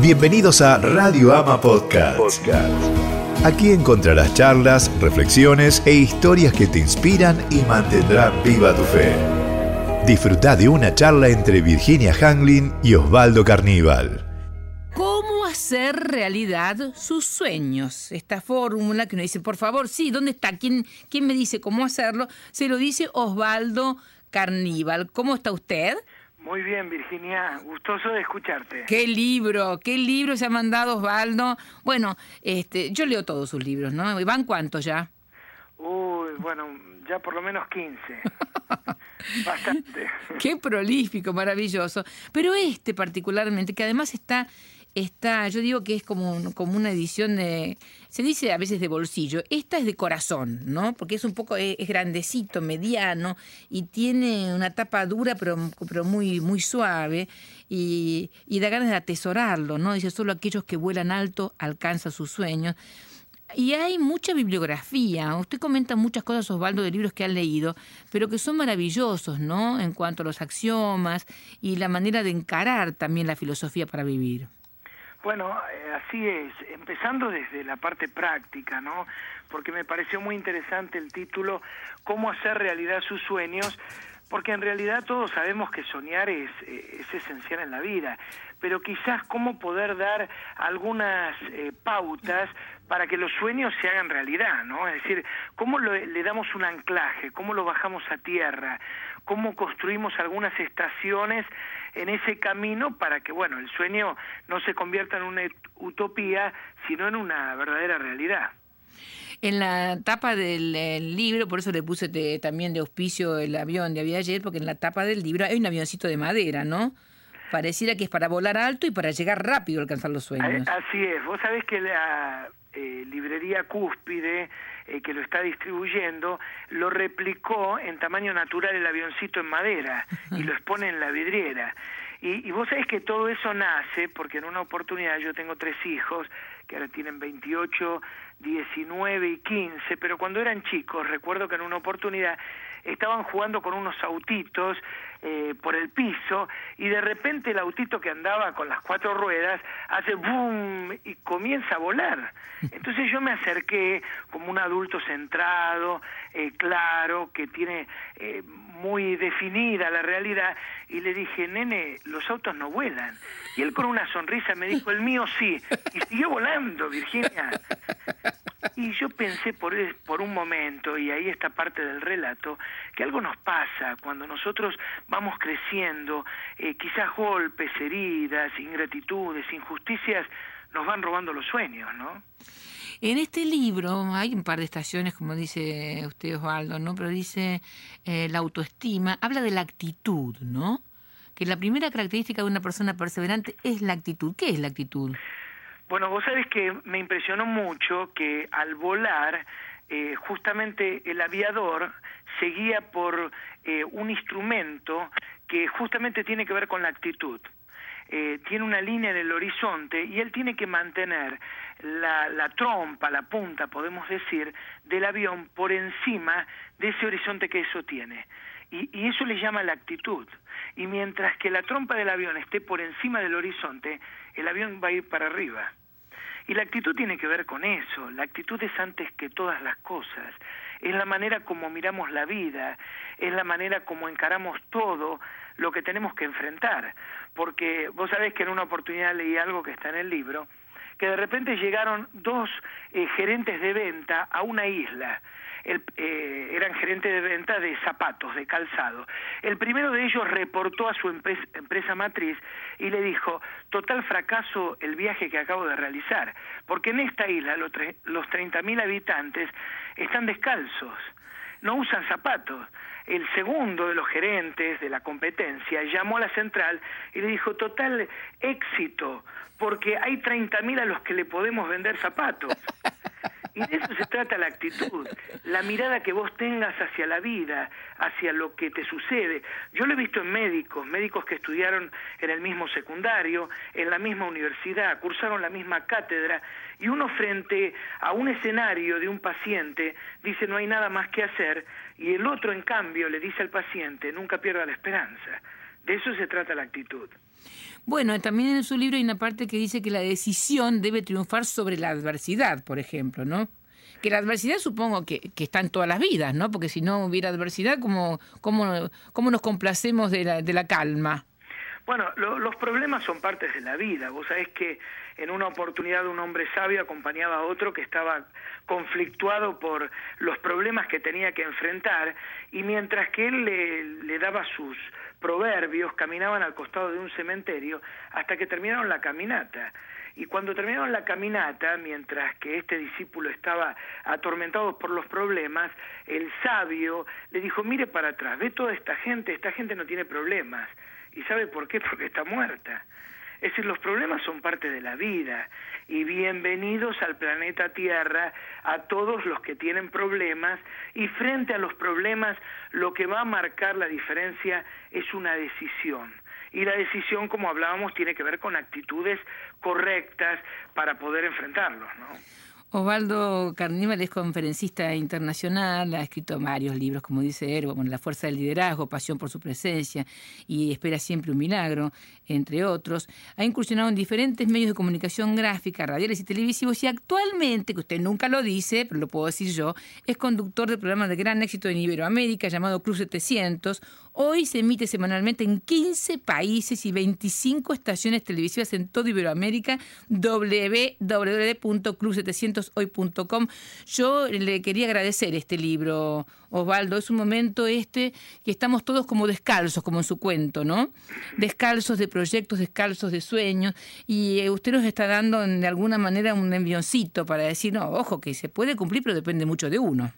Bienvenidos a Radio Ama Podcast. Aquí encontrarás charlas, reflexiones e historias que te inspiran y mantendrán viva tu fe. Disfruta de una charla entre Virginia Hanglin y Osvaldo Carníbal. ¿Cómo hacer realidad sus sueños? Esta fórmula que uno dice, por favor, sí, ¿dónde está? ¿Quién, quién me dice cómo hacerlo? Se lo dice Osvaldo Carníbal. ¿Cómo está usted? Muy bien, Virginia, gustoso de escucharte. Qué libro, qué libro se ha mandado Osvaldo. Bueno, este, yo leo todos sus libros, ¿no? ¿Y van cuántos ya? Uy, bueno, ya por lo menos 15. Bastante. Qué prolífico, maravilloso. Pero este particularmente, que además está está, yo digo que es como, como una edición de, se dice a veces de bolsillo, esta es de corazón, ¿no? Porque es un poco, es, grandecito, mediano y tiene una tapa dura pero, pero muy, muy suave y, y da ganas de atesorarlo, ¿no? Dice, solo aquellos que vuelan alto alcanzan sus sueños. Y hay mucha bibliografía. Usted comenta muchas cosas, Osvaldo, de libros que ha leído, pero que son maravillosos, ¿no? En cuanto a los axiomas y la manera de encarar también la filosofía para vivir. Bueno, eh, así es, empezando desde la parte práctica, ¿no? Porque me pareció muy interesante el título, ¿Cómo hacer realidad sus sueños? Porque en realidad todos sabemos que soñar es, eh, es esencial en la vida, pero quizás cómo poder dar algunas eh, pautas para que los sueños se hagan realidad, ¿no? Es decir, cómo le damos un anclaje, cómo lo bajamos a tierra, cómo construimos algunas estaciones en ese camino para que, bueno, el sueño no se convierta en una utopía, sino en una verdadera realidad. En la tapa del libro, por eso le puse también de auspicio el avión de había ayer, porque en la tapa del libro hay un avioncito de madera, ¿no? Pareciera que es para volar alto y para llegar rápido a alcanzar los sueños. Así es. Vos sabés que la eh, librería Cúspide eh, que lo está distribuyendo, lo replicó en tamaño natural el avioncito en madera y lo expone en la vidriera. Y, y, vos sabés que todo eso nace porque en una oportunidad yo tengo tres hijos que ahora tienen 28, 19 y 15, pero cuando eran chicos recuerdo que en una oportunidad estaban jugando con unos autitos eh, por el piso y de repente el autito que andaba con las cuatro ruedas hace boom y comienza a volar. Entonces yo me acerqué como un adulto centrado, eh, claro, que tiene eh, muy definida la realidad y le dije, nene, los autos no vuelan. Y él con una sonrisa me dijo, el mío sí. Y siguió volando, Virginia. Y yo pensé por, por un momento, y ahí está parte del relato, que algo nos pasa cuando nosotros vamos creciendo, eh, quizás golpes, heridas, ingratitudes, injusticias, nos van robando los sueños, ¿no? En este libro hay un par de estaciones, como dice usted Osvaldo, ¿no? Pero dice eh, la autoestima, habla de la actitud, ¿no? Que la primera característica de una persona perseverante es la actitud. ¿Qué es la actitud? Bueno, vos sabés que me impresionó mucho que al volar, eh, justamente el aviador seguía por eh, un instrumento que justamente tiene que ver con la actitud. Eh, tiene una línea en el horizonte y él tiene que mantener la, la trompa, la punta, podemos decir, del avión por encima de ese horizonte que eso tiene. Y, y, eso le llama la actitud. Y mientras que la trompa del avión esté por encima del horizonte, el avión va a ir para arriba. Y la actitud tiene que ver con eso. La actitud es antes que todas las cosas. Es la manera como miramos la vida, es la manera como encaramos todo lo que tenemos que enfrentar. Porque vos sabés que en una oportunidad leí algo que está en el libro, que de repente llegaron dos eh, gerentes de venta a una isla el, eh, eran gerentes de venta de zapatos, de calzado. El primero de ellos reportó a su empresa, matriz y le dijo, total fracaso el viaje que acabo de realizar, porque en esta isla los, los 30.000 habitantes están descalzos, no usan zapatos. El segundo de los gerentes de la competencia llamó a la central y le dijo, total éxito, porque hay 30.000 a los que le podemos vender zapatos. Y de eso se trata la actitud, la mirada que vos tengas hacia la vida, hacia lo que te sucede. Yo lo he visto en médicos, médicos que estudiaron en el mismo secundario, en la misma universidad, cursaron la misma cátedra, y uno frente a un escenario de un paciente dice no hay nada más que hacer, y el otro en cambio le dice al paciente nunca pierda la esperanza. De eso se trata la actitud. Bueno, también en su libro hay una parte que dice que la decisión debe triunfar sobre la adversidad, por ejemplo, ¿no? Que la adversidad supongo que, que está en todas las vidas, ¿no? Porque si no hubiera adversidad, ¿cómo, cómo, cómo nos complacemos de la, de la calma? Bueno, lo, los problemas son partes de la vida. Vos sabés que en una oportunidad un hombre sabio acompañaba a otro que estaba conflictuado por los problemas que tenía que enfrentar y mientras que él le, le daba sus proverbios, caminaban al costado de un cementerio hasta que terminaron la caminata. Y cuando terminaron la caminata, mientras que este discípulo estaba atormentado por los problemas, el sabio le dijo, mire para atrás, ve toda esta gente, esta gente no tiene problemas. ¿Y sabe por qué? Porque está muerta. Es decir, los problemas son parte de la vida y bienvenidos al planeta Tierra a todos los que tienen problemas y frente a los problemas lo que va a marcar la diferencia es una decisión. Y la decisión, como hablábamos, tiene que ver con actitudes correctas para poder enfrentarlos, ¿no? Osvaldo Carníbal es conferencista internacional, ha escrito varios libros, como dice Ergo, con La fuerza del liderazgo, Pasión por su presencia y Espera siempre un milagro, entre otros. Ha incursionado en diferentes medios de comunicación gráfica, radiales y televisivos y actualmente, que usted nunca lo dice, pero lo puedo decir yo, es conductor del programa de gran éxito en Iberoamérica llamado Cruz 700. Hoy se emite semanalmente en 15 países y 25 estaciones televisivas en toda Iberoamérica, www.cruz700 hoy.com. Yo le quería agradecer este libro, Osvaldo. Es un momento este que estamos todos como descalzos, como en su cuento, ¿no? Descalzos de proyectos, descalzos de sueños. Y eh, usted nos está dando de alguna manera un envioncito para decir, no, ojo, que se puede cumplir, pero depende mucho de uno.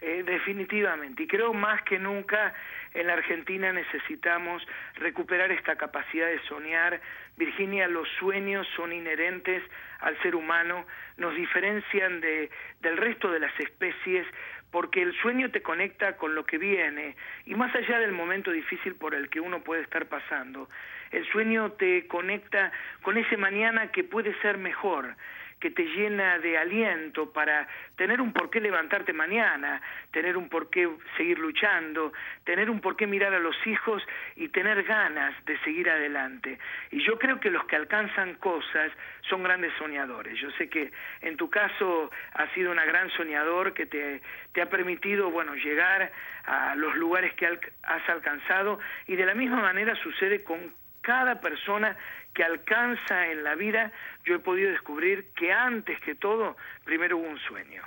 Eh, definitivamente. Y creo más que nunca en la Argentina necesitamos recuperar esta capacidad de soñar. Virginia, los sueños son inherentes al ser humano, nos diferencian de, del resto de las especies porque el sueño te conecta con lo que viene y más allá del momento difícil por el que uno puede estar pasando, el sueño te conecta con ese mañana que puede ser mejor que te llena de aliento para tener un porqué levantarte mañana, tener un porqué seguir luchando, tener un porqué mirar a los hijos y tener ganas de seguir adelante. Y yo creo que los que alcanzan cosas son grandes soñadores. Yo sé que en tu caso has sido una gran soñador que te, te ha permitido, bueno, llegar a los lugares que has alcanzado y de la misma manera sucede con cada persona que alcanza en la vida, yo he podido descubrir que antes que todo, primero hubo un sueño.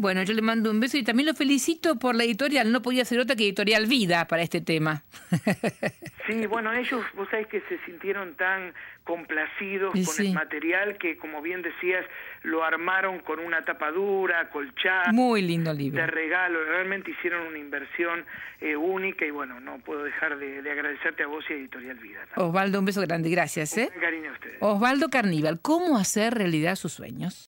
Bueno, yo le mando un beso y también lo felicito por la editorial. No podía ser otra que Editorial Vida para este tema. Sí, bueno, ellos, vos sabés que se sintieron tan complacidos con el material que, como bien decías, lo armaron con una tapadura, colchada. Muy lindo libro. De regalo. Realmente hicieron una inversión eh, única y, bueno, no puedo dejar de, de, agradecerte a vos y a Editorial Vida. Osvaldo, un beso grande. Gracias. ¿eh? Un cariño a ustedes. Osvaldo Carníbal, ¿cómo hacer realidad sus sueños?